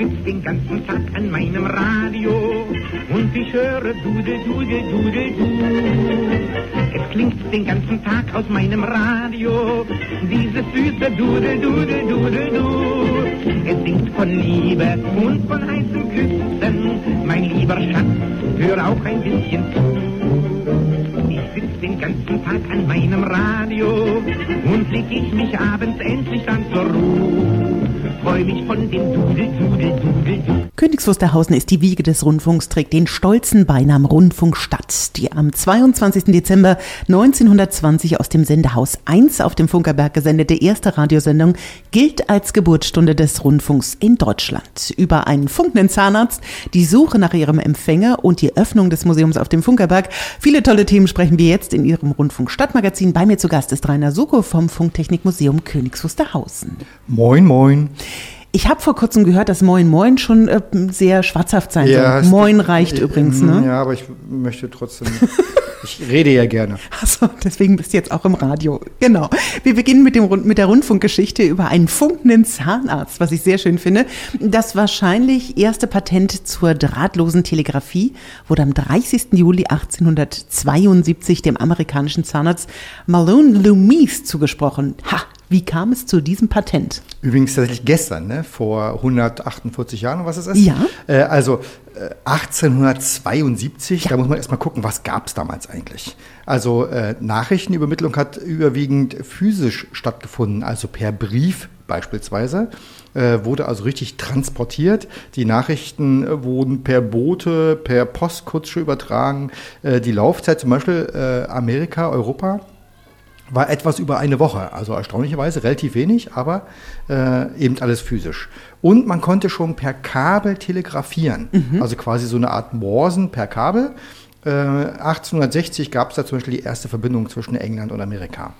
sitz den ganzen Tag an meinem Radio und ich höre Dude, Dude, Dude, Du. Es klingt den ganzen Tag aus meinem Radio dieses süße Dude, Dude, Dude, Du. Es singt von Liebe und von heißen Küssen, mein lieber Schatz, hör auch ein bisschen zu. Ich sitz den ganzen Tag an meinem Radio und leg ich mich abends endlich dann zur Ruhe. Freu mich von dem Dudel, Dudel, Dudel, Dudel. Königs Wusterhausen ist die Wiege des Rundfunks, trägt den stolzen Beinamen Rundfunkstadt, die am 22. Dezember 1920 aus dem Sendehaus 1 auf dem Funkerberg gesendete erste Radiosendung gilt als Geburtsstunde des Rundfunks in Deutschland. Über einen funkenden Zahnarzt, die Suche nach ihrem Empfänger und die Öffnung des Museums auf dem Funkerberg. Viele tolle Themen sprechen wir jetzt in Ihrem Rundfunk Stadtmagazin. Bei mir zu Gast ist Rainer Suko vom Funktechnikmuseum Königs Wusterhausen. Moin, moin. Ich habe vor kurzem gehört, dass Moin Moin schon äh, sehr schwarzhaft sein Ja, soll. Moin reicht äh, übrigens, mm, ne? Ja, aber ich möchte trotzdem. ich rede ja gerne. Achso, deswegen bist du jetzt auch im Radio. Genau. Wir beginnen mit, dem, mit der Rundfunkgeschichte über einen funkenden Zahnarzt, was ich sehr schön finde. Das wahrscheinlich erste Patent zur drahtlosen Telegrafie wurde am 30. Juli 1872 dem amerikanischen Zahnarzt Malone Loomis zugesprochen. Ha! Wie kam es zu diesem Patent? Übrigens tatsächlich gestern, ne? vor 148 Jahren, was es ist. Ja. Äh, also äh, 1872, da muss man erstmal gucken, was gab es damals eigentlich. Also äh, Nachrichtenübermittlung hat überwiegend physisch stattgefunden, also per Brief beispielsweise. Äh, wurde also richtig transportiert. Die Nachrichten äh, wurden per Boote, per Postkutsche übertragen. Die Laufzeit zum Beispiel Amerika, Europa war etwas über eine Woche, also erstaunlicherweise relativ wenig, aber äh, eben alles physisch. Und man konnte schon per Kabel telegrafieren, also quasi so eine Art Morsen per Kabel. Äh, 1860 gab es da zum Beispiel die erste Verbindung zwischen England und Amerika.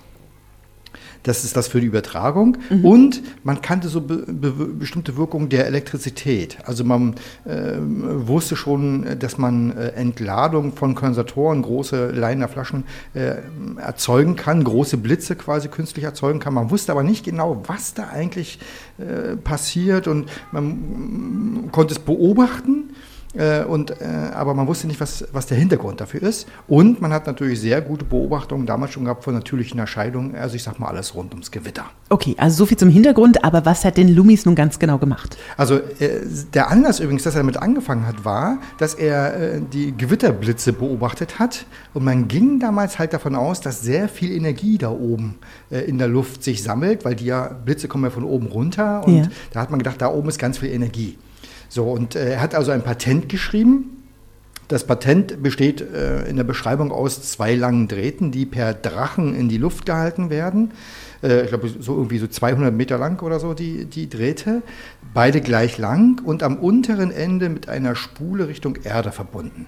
Das ist das für die Übertragung. Und man kannte so be be bestimmte Wirkungen der Elektrizität. Also man äh, wusste schon, dass man äh, Entladung von Kondensatoren, große Leiner Flaschen äh, erzeugen kann, große Blitze quasi künstlich erzeugen kann. Man wusste aber nicht genau, was da eigentlich äh, passiert und man mm, konnte es beobachten. Äh, und, äh, aber man wusste nicht, was, was der Hintergrund dafür ist. Und man hat natürlich sehr gute Beobachtungen damals schon gehabt von natürlichen Erscheinungen. Also ich sag mal alles rund ums Gewitter. Okay, also so viel zum Hintergrund, aber was hat denn Loomis nun ganz genau gemacht? Also äh, der Anlass übrigens, dass er damit angefangen hat, war, dass er äh, die Gewitterblitze beobachtet hat. Und man ging damals halt davon aus, dass sehr viel Energie da oben äh, in der Luft sich sammelt, weil die ja Blitze kommen ja von oben runter. Und Ja. da hat man gedacht, da oben ist ganz viel Energie. So, und äh, er hat also ein Patent geschrieben. Das Patent besteht äh, in der Beschreibung aus zwei langen Drähten, die per Drachen in die Luft gehalten werden. Äh, ich glaube, so irgendwie so 200 Meter lang oder so die, die Drähte. Beide gleich lang und am unteren Ende mit einer Spule Richtung Erde verbunden.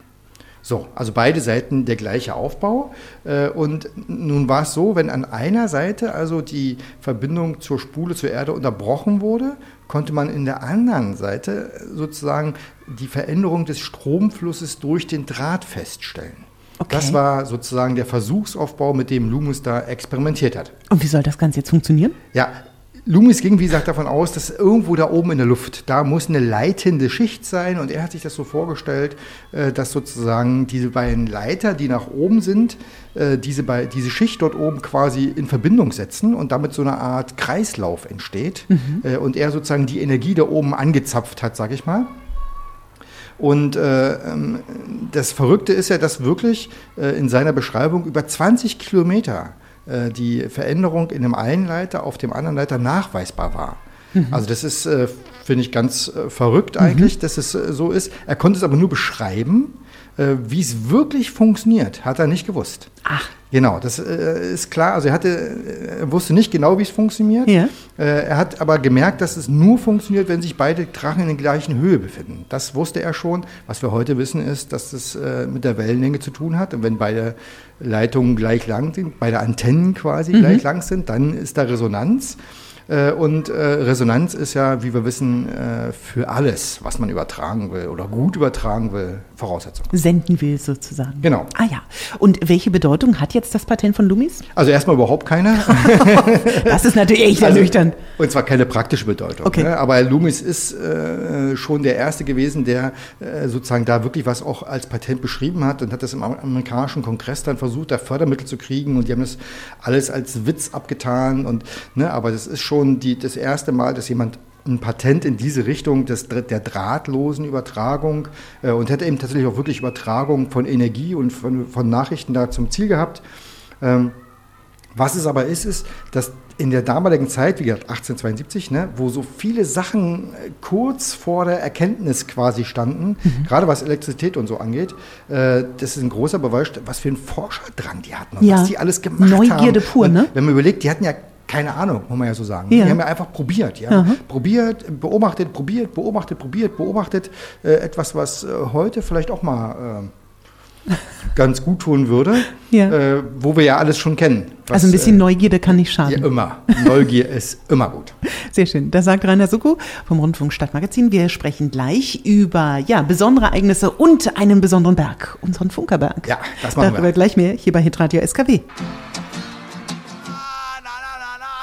So, also beide Seiten der gleiche Aufbau. Äh, Und nun war es so, wenn an einer Seite also die Verbindung zur Spule zur Erde unterbrochen wurde, konnte man in der anderen Seite sozusagen die Veränderung des Stromflusses durch den Draht feststellen. Okay. Das war sozusagen der Versuchsaufbau, mit dem Loomis da experimentiert hat. Und wie soll das Ganze jetzt funktionieren? Ja, Loomis ging, wie gesagt, davon aus, dass irgendwo da oben in der Luft, da muss eine leitende Schicht sein. Und er hat sich das so vorgestellt, äh, dass sozusagen diese beiden Leiter, die nach oben sind, äh, diese, diese Schicht dort oben quasi in Verbindung setzen und damit so eine Art Kreislauf entsteht. Äh, Und er sozusagen die Energie da oben angezapft hat, sag ich mal. Und äh, ähm, das Verrückte ist ja, dass wirklich äh, in seiner Beschreibung über 20 Kilometer die Veränderung in dem einen Leiter auf dem anderen Leiter nachweisbar war. Also das ist, äh, finde ich, ganz äh, verrückt eigentlich, dass es äh, so ist. Er konnte es aber nur beschreiben. Äh, Wie es wirklich funktioniert, hat er nicht gewusst. Ach. Genau, das äh, ist klar. Also er, hatte, er wusste nicht genau, wie es funktioniert. Ja. Äh, er hat aber gemerkt, dass es nur funktioniert, wenn sich beide Drachen in der gleichen Höhe befinden. Das wusste er schon. Was wir heute wissen, ist, dass es äh, mit der Wellenlänge zu tun hat. Und wenn beide Leitungen gleich lang sind, beide Antennen quasi gleich lang sind, dann ist da Resonanz. Äh, und äh, Resonanz ist ja, wie wir wissen, äh, für alles, was man übertragen will oder gut übertragen will, Voraussetzung. Senden will sozusagen. Genau. Ah ja. Und welche Bedeutung hat jetzt das Patent von Loomis? Also erstmal überhaupt keine. Das ist natürlich echt Also, ernüchternd. Und zwar keine praktische Bedeutung. Okay. Ne? Aber Loomis ist äh, schon der Erste gewesen, der äh, sozusagen da wirklich was auch als Patent beschrieben hat und hat das im am- amerikanischen Kongress dann versucht, da Fördermittel zu kriegen und die haben das alles als Witz abgetan. Und, ne? Aber das ist schon die, das erste Mal, dass jemand ein Patent in diese Richtung des, der drahtlosen Übertragung äh, und hätte eben tatsächlich auch wirklich Übertragung von Energie und von, von Nachrichten da zum Ziel gehabt. Ähm, was es aber ist, ist, dass in der damaligen Zeit, wie gesagt 1872, ne, wo so viele Sachen äh, kurz vor der Erkenntnis quasi standen, gerade was Elektrizität und so angeht, äh, das ist ein großer Beweis, was für ein Forscherdrang die hatten und Ja. was die alles gemacht Neugierde haben. pur, und ne? Wenn man überlegt, die hatten ja keine Ahnung, muss man ja so sagen. Ja. Die haben ja einfach probiert, ja. Aha. Probiert, beobachtet, probiert, beobachtet, probiert, beobachtet. Äh, etwas, was äh, heute vielleicht auch mal äh, ganz gut tun würde, Ja. äh, wo wir ja alles schon kennen. Was, also ein bisschen äh, Neugierde kann nicht ja, schaden. immer. Neugier ist immer gut. Sehr schön. Das sagt Rainer Suko vom Rundfunk Stadtmagazin. Wir sprechen gleich über ja, besondere Ereignisse und einen besonderen Berg, unseren Funkerberg. Ja, das machen Darüber wir. gleich mehr hier bei Hitradio SKW.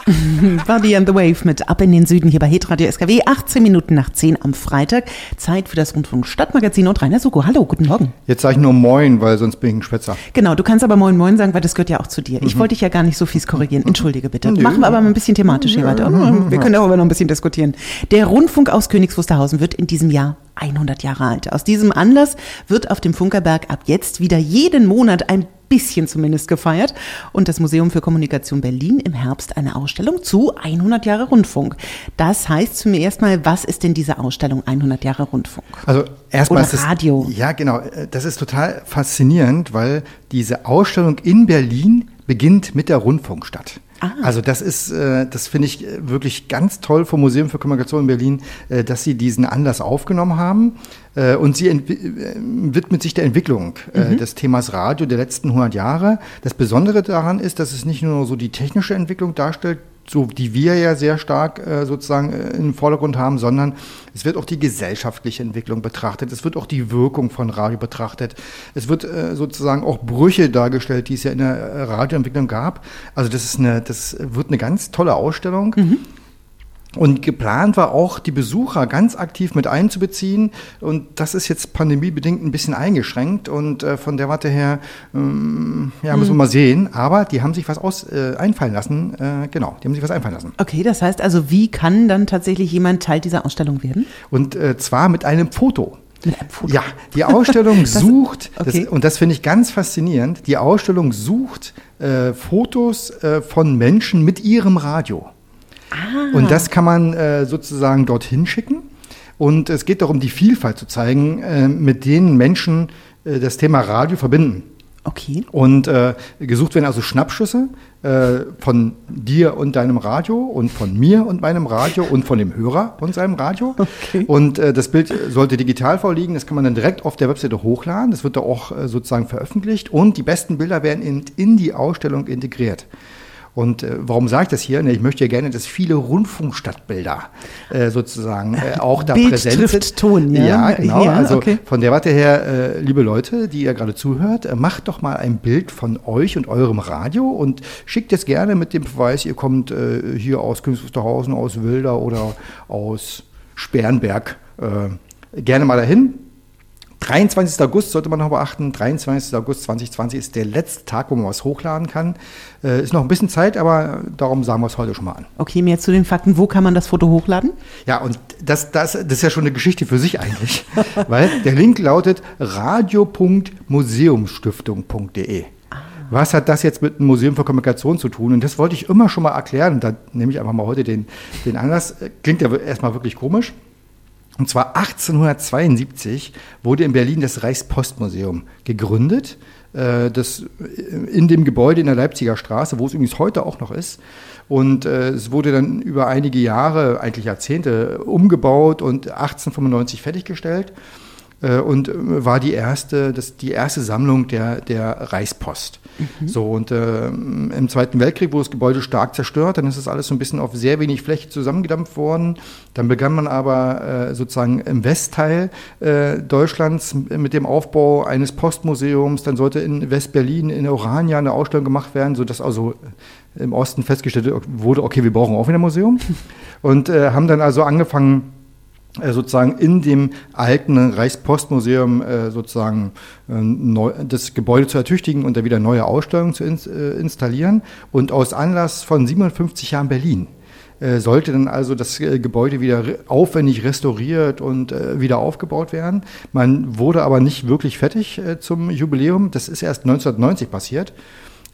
Buddy and the Wave mit Ab in den Süden hier bei Hitradio SKW. 18 Minuten nach 10 am Freitag. Zeit für das Rundfunk Stadtmagazin und Rainer Suko. Hallo, guten Morgen. Jetzt sage ich nur Moin, weil sonst bin ich ein Schwätzer. Genau, du kannst aber Moin Moin sagen, weil das gehört ja auch zu dir. Ich wollte dich ja gar nicht so fies korrigieren. Entschuldige bitte. Machen wir aber mal ein bisschen thematisch hier weiter. Wir können darüber noch ein bisschen diskutieren. Der Rundfunk aus Königs Wusterhausen wird in diesem Jahr 100 Jahre alt. Aus diesem Anlass wird auf dem Funkerberg ab jetzt wieder jeden Monat ein bisschen zumindest gefeiert und das Museum für Kommunikation Berlin im Herbst eine Ausstellung zu 100 Jahre Rundfunk. Das heißt zuerst mal, was ist denn diese Ausstellung 100 Jahre Rundfunk? Also erstmal Oder ist Radio. Ja, genau. Äh, Das ist total faszinierend, weil diese Ausstellung in Berlin beginnt mit der Rundfunkstadt. Ah. Also das ist, äh, das finde ich äh, wirklich ganz toll vom Museum für Kommunikation in Berlin, äh, dass sie diesen Anlass aufgenommen haben. Und sie widmet sich der Entwicklung äh, des Themas Radio der letzten 100 Jahre. Das Besondere daran ist, dass es nicht nur so die technische Entwicklung darstellt, so die wir ja sehr stark äh, sozusagen äh, im Vordergrund haben, sondern es wird auch die gesellschaftliche Entwicklung betrachtet, es wird auch die Wirkung von Radio betrachtet, es wird äh, sozusagen auch Brüche dargestellt, die es ja in der äh, Radioentwicklung gab. Also das ist eine, das wird eine ganz tolle Ausstellung. Und geplant war auch, die Besucher ganz aktiv mit einzubeziehen. Und das ist jetzt pandemiebedingt ein bisschen eingeschränkt. Und äh, von der Warte her, ähm, ja, müssen wir mal sehen. Aber die haben sich was aus, äh, einfallen lassen. Äh, genau, die haben sich was einfallen lassen. Okay, das heißt also, wie kann dann tatsächlich jemand Teil dieser Ausstellung werden? Und äh, zwar mit einem Foto. Foto. Ja, die Ausstellung sucht, okay. das, und das finde ich ganz faszinierend, die Ausstellung sucht äh, Fotos äh, von Menschen mit ihrem Radio. Ah. Und das kann man äh, sozusagen dorthin schicken. Und es geht darum, die Vielfalt zu zeigen, äh, mit denen Menschen äh, das Thema Radio verbinden. Okay. Und äh, gesucht werden also Schnappschüsse äh, von dir und deinem Radio und von mir und meinem Radio und von dem Hörer und seinem Radio. Okay. Und äh, das Bild sollte digital vorliegen. Das kann man dann direkt auf der Webseite hochladen. Das wird da auch äh, sozusagen veröffentlicht. Und die besten Bilder werden in, in die Ausstellung integriert. Und äh, warum sage ich das hier? Ne, ich möchte ja gerne, dass viele Rundfunkstadtbilder äh, sozusagen äh, auch da Bild präsent trifft sind. Ton, ja? Ja, genau. Ja, also okay. von der Warte her, äh, liebe Leute, die ihr gerade zuhört, äh, macht doch mal ein Bild von euch und eurem Radio und schickt es gerne mit dem Beweis, ihr kommt äh, hier aus Königs Wusterhausen, aus Wilder oder aus Sperrenberg. Gerne mal dahin. 23. August sollte man noch beachten. 23. August 2020 ist der letzte Tag, wo man was hochladen kann. Äh, ist noch ein bisschen Zeit, aber darum sagen wir es heute schon mal an. Okay, mehr zu den Fakten. Wo kann man das Foto hochladen? Ja, und das, das, das ist ja schon eine Geschichte für sich eigentlich, weil der Link lautet radio.museumsstiftung.de. Was hat das jetzt mit dem Museum für Kommunikation zu tun? Und das wollte ich immer schon mal erklären. Da nehme ich einfach mal heute den, den Anlass. Klingt ja erstmal wirklich komisch. Und zwar 1872 wurde in Berlin das Reichspostmuseum gegründet. Äh, Das in dem Gebäude in der Leipziger Straße, wo es übrigens heute auch noch ist. Und äh, es wurde dann über einige Jahre, eigentlich Jahrzehnte, umgebaut und 1895 fertiggestellt. Äh, und äh, war die erste, das, die erste Sammlung der, der Reichspost. Mhm. So, und äh, im Zweiten Weltkrieg wurde das Gebäude stark zerstört, dann ist das alles so ein bisschen auf sehr wenig Fläche zusammengedampft worden. Dann begann man aber äh, sozusagen im Westteil äh, Deutschlands mit dem Aufbau eines Postmuseums. Dann sollte in West-Berlin, in Orania eine Ausstellung gemacht werden, sodass also im Osten festgestellt wurde, okay, wir brauchen auch wieder ein Museum. Und äh, haben dann also angefangen, äh, sozusagen in dem alten Reichspostmuseum äh, sozusagen äh, das Gebäude zu ertüchtigen und da wieder neue Ausstellungen zu ins, äh, installieren. Und aus Anlass von 57 Jahren Berlin äh, sollte dann also das äh, Gebäude wieder aufwendig restauriert und wieder aufgebaut werden. Man wurde aber nicht wirklich fertig zum Jubiläum. Das ist erst 1990 passiert.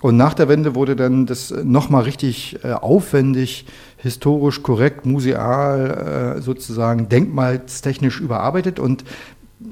Und nach der Wende wurde dann das nochmal richtig äh, aufwendig, historisch korrekt, museal, äh, sozusagen denkmalstechnisch überarbeitet. Und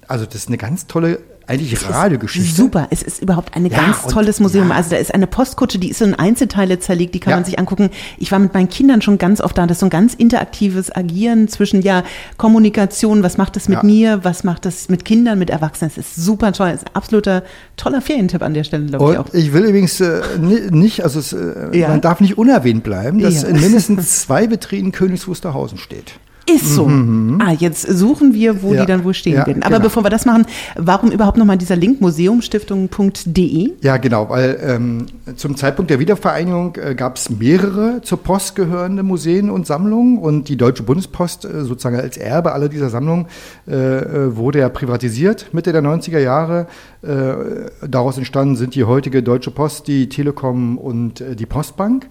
also das ist eine ganz tolle eigentlich Radiogeschichte. Super, es ist überhaupt ein ja, ganz tolles Museum. Ja. Also da ist eine Postkutsche, die ist so in Einzelteile zerlegt, die kann ja. man sich angucken. Ich war mit meinen Kindern schon ganz oft da. Das ist so ein ganz interaktives Agieren zwischen ja Kommunikation, was macht das mit mir, was macht das mit Kindern, mit Erwachsenen. Es ist super toll, es ist ein absoluter toller Ferientipp an der Stelle, glaube ich auch. Ich will übrigens äh, nicht, also es, äh, man darf nicht unerwähnt bleiben, dass in mindestens zwei Betrieben Königs Wusterhausen steht. Ist so. Mhm. Ah, jetzt suchen wir, wo ja. die dann wohl stehen ja, werden. Aber genau. bevor wir das machen, warum überhaupt nochmal dieser Link museumstiftung.de? Ja, genau, weil ähm, zum Zeitpunkt der Wiedervereinigung äh, gab es mehrere zur Post gehörende Museen und Sammlungen und die Deutsche Bundespost äh, sozusagen als Erbe aller dieser Sammlungen äh, äh wurde ja privatisiert Mitte der 90er Jahre. Äh, daraus entstanden sind die heutige Deutsche Post, die Telekom und äh, die Postbank.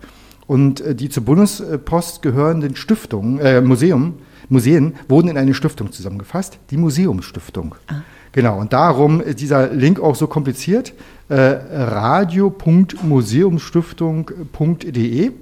Und äh, die zur Bundespost gehörenden Stiftungen, äh, Museum, Museen wurden in eine Stiftung zusammengefasst, die Museumsstiftung. Ah. Genau, und darum ist dieser Link auch so kompliziert. Äh, radio.museumsstiftung.de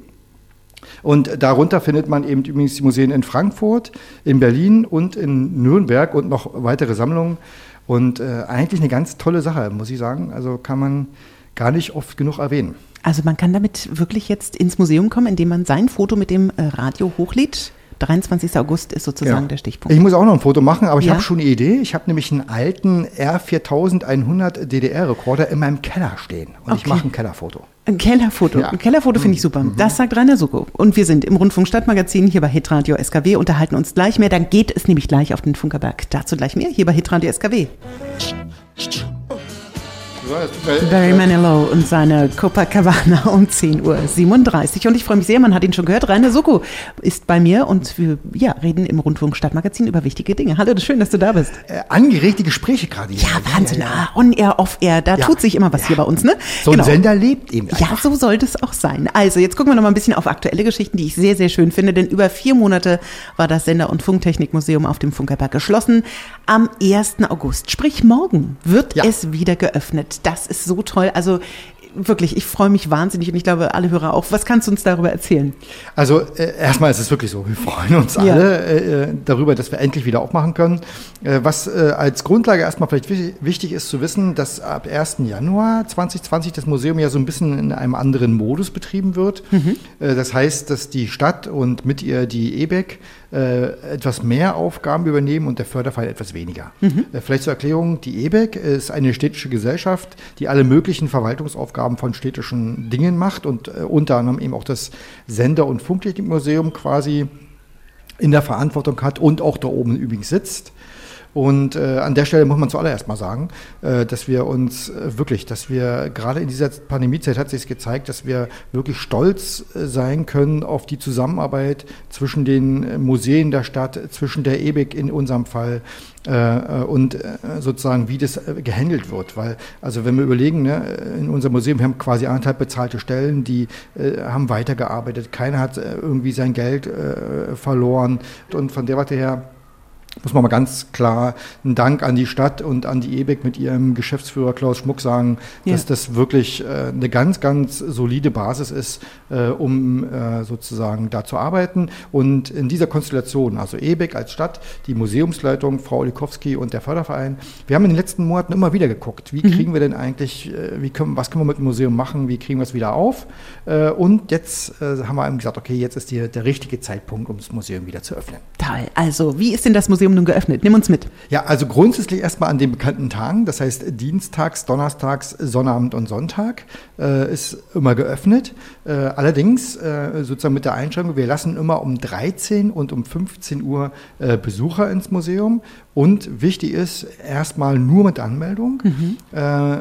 und darunter findet man eben übrigens die Museen in Frankfurt, in Berlin und in Nürnberg und noch weitere Sammlungen. Und äh, eigentlich eine ganz tolle Sache, muss ich sagen. Also kann man gar nicht oft genug erwähnen. Also man kann damit wirklich jetzt ins Museum kommen, indem man sein Foto mit dem äh, Radio hochlädt. 23. August ist sozusagen ja. der Stichpunkt. Ich muss auch noch ein Foto machen, aber ich ja. habe schon eine Idee. Ich habe nämlich einen alten R4100 DDR-Rekorder in meinem Keller stehen und okay. ich mache ein Kellerfoto. Ein Kellerfoto. Ja. Ein Kellerfoto finde ich super. Mhm. Das sagt Rainer Suko. Und wir sind im Rundfunk Stadtmagazin hier bei Hitradio SKW, unterhalten uns gleich mehr. Dann geht es nämlich gleich auf den Funkerberg. Dazu gleich mehr hier bei Hitradio SKW. Barry Manilow und seine Copacabana um 10.37 Uhr. Und ich freue mich sehr, man hat ihn schon gehört. Rainer Soko ist bei mir und wir ja, reden im Rundfunk Stadtmagazin über wichtige Dinge. Hallo, schön, dass du da bist. Äh, angeregte Gespräche gerade hier. Ja, Wahnsinn. Ja, ja, ja. On air, off air, da tut sich immer was hier bei uns, ne? So genau. ein Sender lebt eben. Einfach. Ja, so sollte es auch sein. Also, jetzt gucken wir noch mal ein bisschen auf aktuelle Geschichten, die ich sehr, sehr schön finde, denn über vier Monate war das Sender- und Funktechnikmuseum auf dem Funkerberg geschlossen. Am 1. August, sprich morgen, wird es wieder geöffnet das ist so toll. Also wirklich, ich freue mich wahnsinnig und ich glaube, alle Hörer auch. Was kannst du uns darüber erzählen? Also äh, erstmal ist es wirklich so, wir freuen uns ja. alle äh, darüber, dass wir endlich wieder aufmachen können. Äh, was äh, als Grundlage erstmal vielleicht wichtig ist zu wissen, dass ab 1. Januar 2020 das Museum ja so ein bisschen in einem anderen Modus betrieben wird. Mhm. Äh, das heißt, dass die Stadt und mit ihr die EBEC äh, etwas mehr Aufgaben übernehmen und der Förderfall etwas weniger. Mhm. vielleicht zur Erklärung, die EBEC ist eine städtische Gesellschaft, die alle möglichen Verwaltungsaufgaben Aufgaben von städtischen Dingen macht und äh, unter anderem eben auch das Sender- und Funktechnikmuseum quasi in der Verantwortung hat und auch da oben übrigens sitzt. Und äh, an der Stelle muss man zuallererst mal sagen, äh, dass wir uns äh, wirklich, dass wir gerade in dieser Pandemiezeit hat sich gezeigt, dass wir wirklich stolz äh, sein können auf die Zusammenarbeit zwischen den äh, Museen der Stadt, zwischen der EBIC in unserem Fall äh, und sozusagen wie das gehandelt wird. Weil, also wenn wir überlegen, ne, in unserem Museum, wir haben quasi anderthalb bezahlte Stellen, die haben weitergearbeitet, keiner hat irgendwie sein Geld verloren und von der Warte her muss man mal ganz klar einen Dank an die Stadt und an die EBEC mit ihrem Geschäftsführer Klaus Schmuck sagen, ja. dass das wirklich äh, eine ganz, ganz solide Basis ist, äh, um äh, sozusagen da zu arbeiten. Und in dieser Konstellation, also EBEC als Stadt, die Museumsleitung, Frau Olikowski und der Förderverein, wir haben in den letzten Monaten immer wieder geguckt, wie mhm. kriegen wir denn eigentlich, äh, wie können, was können wir mit dem Museum machen, wie kriegen wir es wieder auf. Äh, und jetzt äh, haben wir eben gesagt, okay, jetzt ist die, der richtige Zeitpunkt, um das Museum wieder zu öffnen. Toll. Also, wie ist denn das Museum? Museum nun geöffnet? Nimm uns mit. Ja, also grundsätzlich erstmal an den bekannten Tagen, das heißt Dienstags, Donnerstags, Sonnabend und Sonntag äh, ist immer geöffnet. Äh, allerdings äh, sozusagen mit der Einschränkung, wir lassen immer um 13 und um 15 Uhr äh, Besucher ins Museum und wichtig ist erstmal nur mit Anmeldung. Mhm. Äh,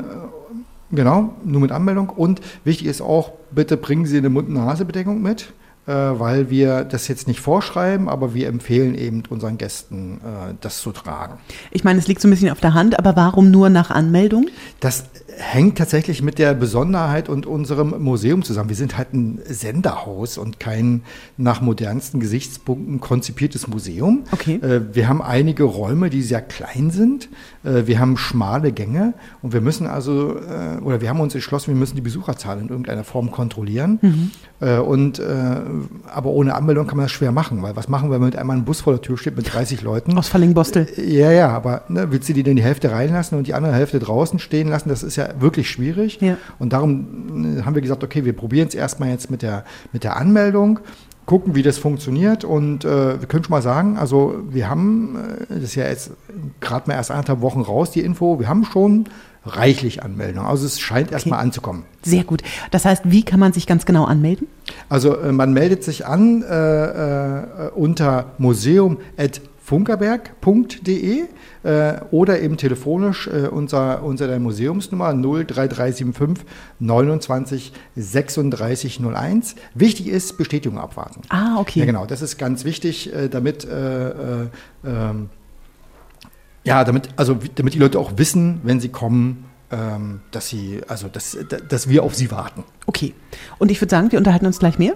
genau, nur mit Anmeldung und wichtig ist auch, bitte bringen Sie eine Mund-Nase-Bedeckung mit weil wir das jetzt nicht vorschreiben, aber wir empfehlen eben unseren Gästen, äh, das zu tragen. Ich meine, es liegt so ein bisschen auf der Hand, aber warum nur nach Anmeldung? Das hängt tatsächlich mit der Besonderheit und unserem Museum zusammen. Wir sind halt ein Senderhaus und kein nach modernsten Gesichtspunkten konzipiertes Museum. Okay. Äh, wir haben einige Räume, die sehr klein sind. Äh, wir haben schmale Gänge und wir müssen also, äh, oder wir haben uns entschlossen, wir müssen die Besucherzahl in irgendeiner Form kontrollieren. Mhm. Und, aber ohne Anmeldung kann man das schwer machen, weil was machen wir, wenn mit einmal ein Bus vor der Tür steht mit 30 Leuten? Aus Fallingbostel. Ja, ja, aber ne, willst du die denn die Hälfte reinlassen und die andere Hälfte draußen stehen lassen? Das ist ja wirklich schwierig. Ja. Und darum äh, haben wir gesagt, okay, wir probieren es erstmal jetzt mit der, mit der Anmeldung gucken, wie das funktioniert. Und äh, wir können schon mal sagen, also wir haben, äh, das ist ja jetzt gerade mal erst anderthalb Wochen raus, die Info, wir haben schon reichlich Anmeldungen. Also es scheint okay. erstmal anzukommen. Sehr gut. Das heißt, wie kann man sich ganz genau anmelden? Also äh, man meldet sich an äh, äh, unter museum.funkerberg.de äh, oder eben telefonisch äh, unser, unser der Museumsnummer 03375 29 36 01. Wichtig ist, Bestätigung abwarten. Ah, okay. Ja, genau, das ist ganz wichtig, äh, damit äh, äh, ähm, ja, damit, also, damit die Leute auch wissen, wenn sie kommen, ähm, dass sie, also dass, dass wir auf sie warten. Okay. Und ich würde sagen, wir unterhalten uns gleich mehr.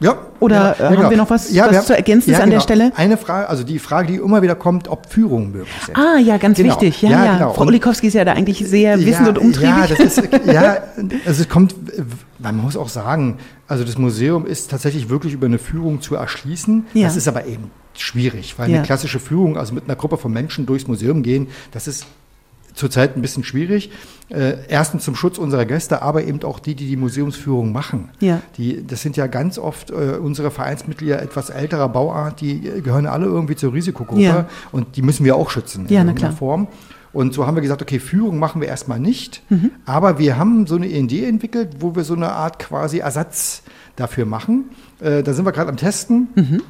Ja. Oder ja, haben genau. wir noch was, ja, was haben, zu ergänzen ja, an genau. der Stelle? Eine Frage, also die Frage, die immer wieder kommt, ob Führungen möglich sind. Ah, ja, ganz Genau. wichtig. Ja, Ja, genau. Frau Und- Olikowski ist ja da eigentlich sehr wissend und umtriebig. Ja, das ist, ja, also es kommt, man muss auch sagen, also das Museum ist tatsächlich wirklich über eine Führung zu erschließen. Das ist aber eben schwierig, weil eine klassische Führung, also mit einer Gruppe von Menschen durchs Museum gehen, das ist zurzeit ein bisschen schwierig. Äh, erstens zum Schutz unserer Gäste, aber eben auch die, die die Museumsführung machen. Ja. Die, das sind ja ganz oft äh, unsere Vereinsmitglieder etwas älterer Bauart, die gehören alle irgendwie zur Risikogruppe Ja. und die müssen wir auch schützen in Ja, irgendeiner. Form. Und so haben wir gesagt, okay, Führung machen wir erstmal nicht, Mhm. aber wir haben so eine Idee entwickelt, wo wir so eine Art quasi Ersatz dafür machen. Äh, da sind wir gerade am Testen. Mhm.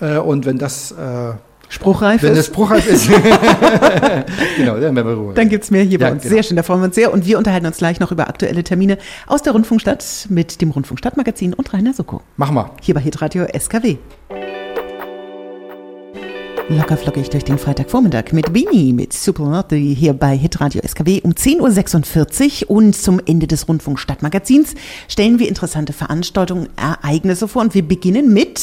Äh, und wenn das, äh, Spruchreif wenn ist. spruchreif ist, genau, dann werden wir Ruhe. Dann gibt's mehr hier bei Ja, uns. genau. Sehr schön, da freuen wir uns sehr. Und wir unterhalten uns gleich noch über aktuelle Termine aus der Rundfunkstadt mit dem Rundfunkstadtmagazin und Rainer Soko. Machen wir. Hier bei Hitradio SKW. Lockerflockig durch den Freitagvormittag mit Bini, mit Supernotti hier bei Hitradio SKW um 10.46 Uhr und zum Ende des Rundfunkstadtmagazins stellen wir interessante Veranstaltungen, Ereignisse vor und wir beginnen mit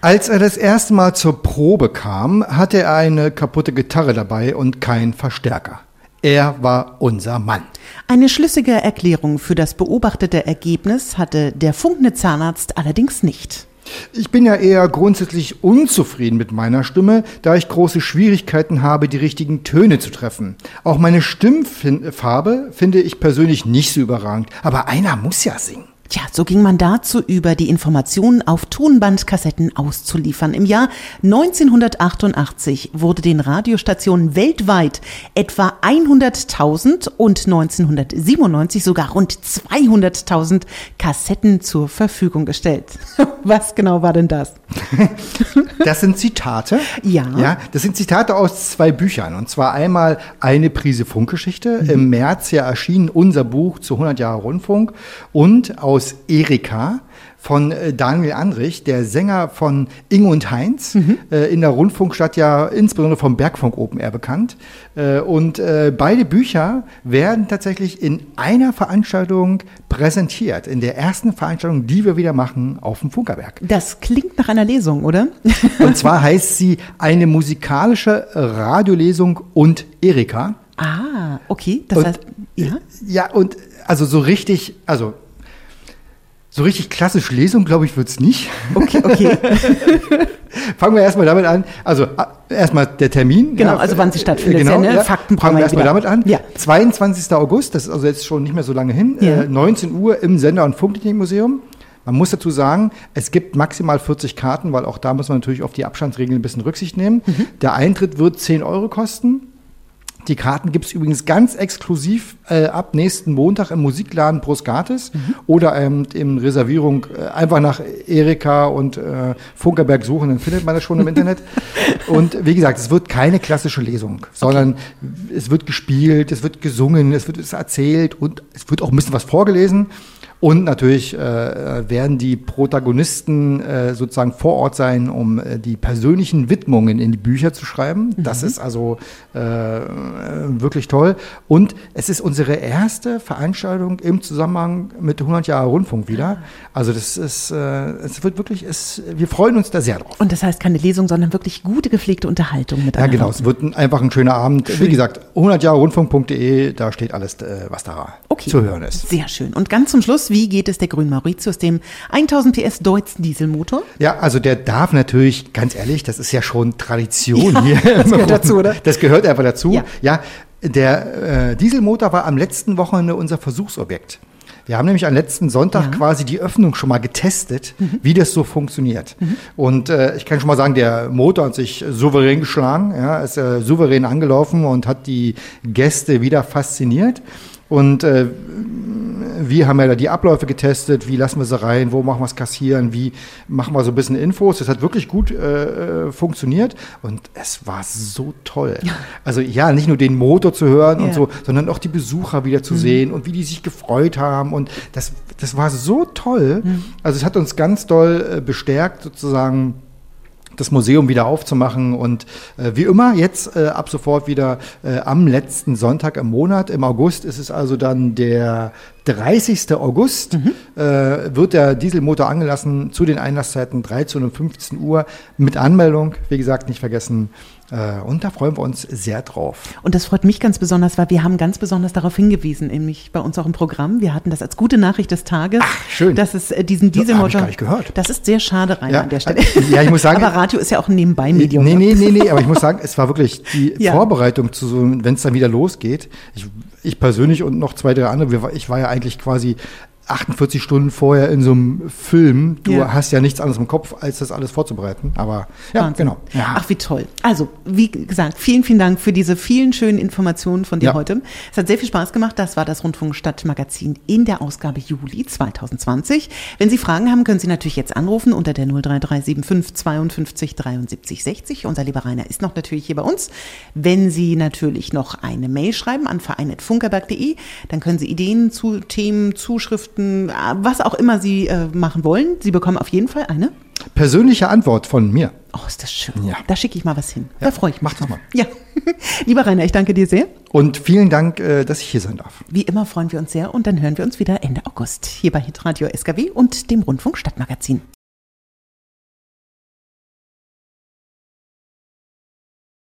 Als er das erste Mal zur Probe kam, hatte er eine kaputte Gitarre dabei und keinen Verstärker. Er war unser Mann. Eine schlüssige Erklärung für das beobachtete Ergebnis hatte der funkende Zahnarzt allerdings nicht. Ich bin ja eher grundsätzlich unzufrieden mit meiner Stimme, da ich große Schwierigkeiten habe, die richtigen Töne zu treffen. Auch meine Stimmfarbe finde ich persönlich nicht so überragend, aber einer muss ja singen. Tja, so ging man dazu über, die Informationen auf Tonbandkassetten auszuliefern. Im Jahr 1988 wurde den Radiostationen weltweit etwa 100.000 und 1997 sogar rund 200.000 Kassetten zur Verfügung gestellt. Was genau war denn das? Das sind Zitate. Ja. Ja, das sind Zitate aus zwei Büchern. Und zwar einmal eine Prise Funkgeschichte. Mhm. Im März ja erschien unser Buch zu 100 Jahre Rundfunk. Und aus Erika von äh, Daniel Andrich, der Sänger von Inge und Heinz, Mhm. äh, in der Rundfunkstadt ja insbesondere vom Bergfunk Open Air bekannt. Äh, und äh, beide Bücher werden tatsächlich in einer Veranstaltung präsentiert. In der ersten Veranstaltung, die wir wieder machen auf dem Funkerberg. Das klingt nach einer Lesung, oder? Und zwar heißt sie eine musikalische Radiolesung und Erika. ah, okay. Das Und- heißt, ja. Ja, und also so richtig, also so richtig klassisch Lesung, glaube ich, wird's nicht. Okay, okay. Fangen wir erstmal damit an. Also erstmal der Termin. Genau, also wann sie stattfindet, Genau, ja, ne? ja. Fakten brauchen Fangen wir erstmal damit an. Ja. 22. August, das ist also jetzt schon nicht mehr so lange hin. Ja. Äh, 19 Uhr im Sender- und Funktechnikmuseum. Man muss dazu sagen, es gibt maximal 40 Karten, weil auch da muss man natürlich auf die Abstandsregeln ein bisschen Rücksicht nehmen. Mhm. Der Eintritt wird 10 Euro kosten. Die Karten gibt es übrigens ganz exklusiv äh, ab nächsten Montag im Musikladen Proskatis mhm. oder ähm, in Reservierung äh, einfach nach Erika und äh, Funkerberg suchen, dann findet man das schon im Internet. Und wie gesagt, es wird keine klassische Lesung, sondern okay. es wird gespielt, es wird gesungen, es wird es erzählt und es wird auch ein bisschen was vorgelesen. Und natürlich äh, werden die Protagonisten äh, sozusagen vor Ort sein, um äh, die persönlichen Widmungen in die Bücher zu schreiben. Mhm. Das ist also äh, wirklich toll. Und es ist unsere erste Veranstaltung im Zusammenhang mit 100 Jahre Rundfunk wieder. Also das ist, äh, es wird wirklich, es, wir freuen uns da sehr drauf. Und das heißt keine Lesung, sondern wirklich gute gepflegte Unterhaltung mit Ja, genau. Es wird einfach ein schöner Abend. Schön. Wie gesagt, 100 Jahre Rundfunk.de, da steht alles, äh, was da okay. zu hören ist. Sehr schön. Und ganz zum Schluss, wie geht es der Grün Mauritius, dem 1000 PS Deutz Dieselmotor? Ja, also der darf natürlich, ganz ehrlich, das ist ja schon Tradition ja, hier. Das gehört dazu, oder? Das gehört einfach dazu. Ja, ja der äh, Dieselmotor war am letzten Wochenende unser Versuchsobjekt. Wir haben nämlich am letzten Sonntag ja. quasi die Öffnung schon mal getestet, mhm. wie das so funktioniert. Mhm. Und äh, ich kann schon mal sagen, der Motor hat sich souverän geschlagen, ja, ist äh, souverän angelaufen und hat die Gäste wieder fasziniert. Und äh, wir haben ja da die Abläufe getestet, wie lassen wir sie rein, wo machen wir es kassieren, wie machen wir so ein bisschen Infos. Das hat wirklich gut äh, funktioniert und es war so toll. Also ja, nicht nur den Motor zu hören ja. und so, sondern auch die Besucher wieder zu mhm. sehen und wie die sich gefreut haben und das, das war so toll. Mhm. Also es hat uns ganz doll äh, bestärkt sozusagen das Museum wieder aufzumachen und äh, wie immer jetzt äh, ab sofort wieder äh, am letzten Sonntag im Monat. Im August ist es also dann der 30. August mhm. äh, wird der Dieselmotor angelassen zu den Einlasszeiten 13 und 15 Uhr mit Anmeldung. Wie gesagt, nicht vergessen. Äh, und da freuen wir uns sehr drauf. Und das freut mich ganz besonders, weil wir haben ganz besonders darauf hingewiesen, nämlich bei uns auch im Programm. Wir hatten das als gute Nachricht des Tages. Ach, schön. Dass es äh, diesen Dieselmotor. Gar nicht gehört. Das ist sehr schade, Rainer, ja, an der Stelle. Ja, ich muss sagen. aber Radio ist ja auch ein Nebenbei-Medium. Nee, nee, nee, nee, aber ich muss sagen, es war wirklich die ja. Vorbereitung zu so, wenn es dann wieder losgeht. Ich ich persönlich und noch zwei, drei andere, ich war ja eigentlich quasi 48 Stunden vorher in so einem Film. Du ja. hast ja nichts anderes im Kopf, als das alles vorzubereiten. Aber ja, Wahnsinn. genau. Ja. Ach, wie toll. Also, wie gesagt, vielen, vielen Dank für diese vielen schönen Informationen von dir ja. heute. Es hat sehr viel Spaß gemacht. Das war das Rundfunkstadtmagazin in der Ausgabe Juli 2020. Wenn Sie Fragen haben, können Sie natürlich jetzt anrufen unter der 03375 52 73 60. Unser lieber Rainer ist noch natürlich hier bei uns. Wenn Sie natürlich noch eine Mail schreiben an verein.funkerberg.de, dann können Sie Ideen zu Themen, Zuschriften, Botschaften, was auch immer Sie äh, machen wollen. Sie bekommen auf jeden Fall eine persönliche Antwort von mir. Oh, ist das schön. Ja. Da schicke ich mal was hin. Ja. Da freue ich mich. Mach das mal. Ja. Lieber Rainer, ich danke dir sehr. Und vielen Dank, äh, dass ich hier sein darf. Wie immer freuen wir uns sehr und dann hören wir uns wieder Ende August hier bei Hitradio SKW und dem Rundfunk Stadtmagazin.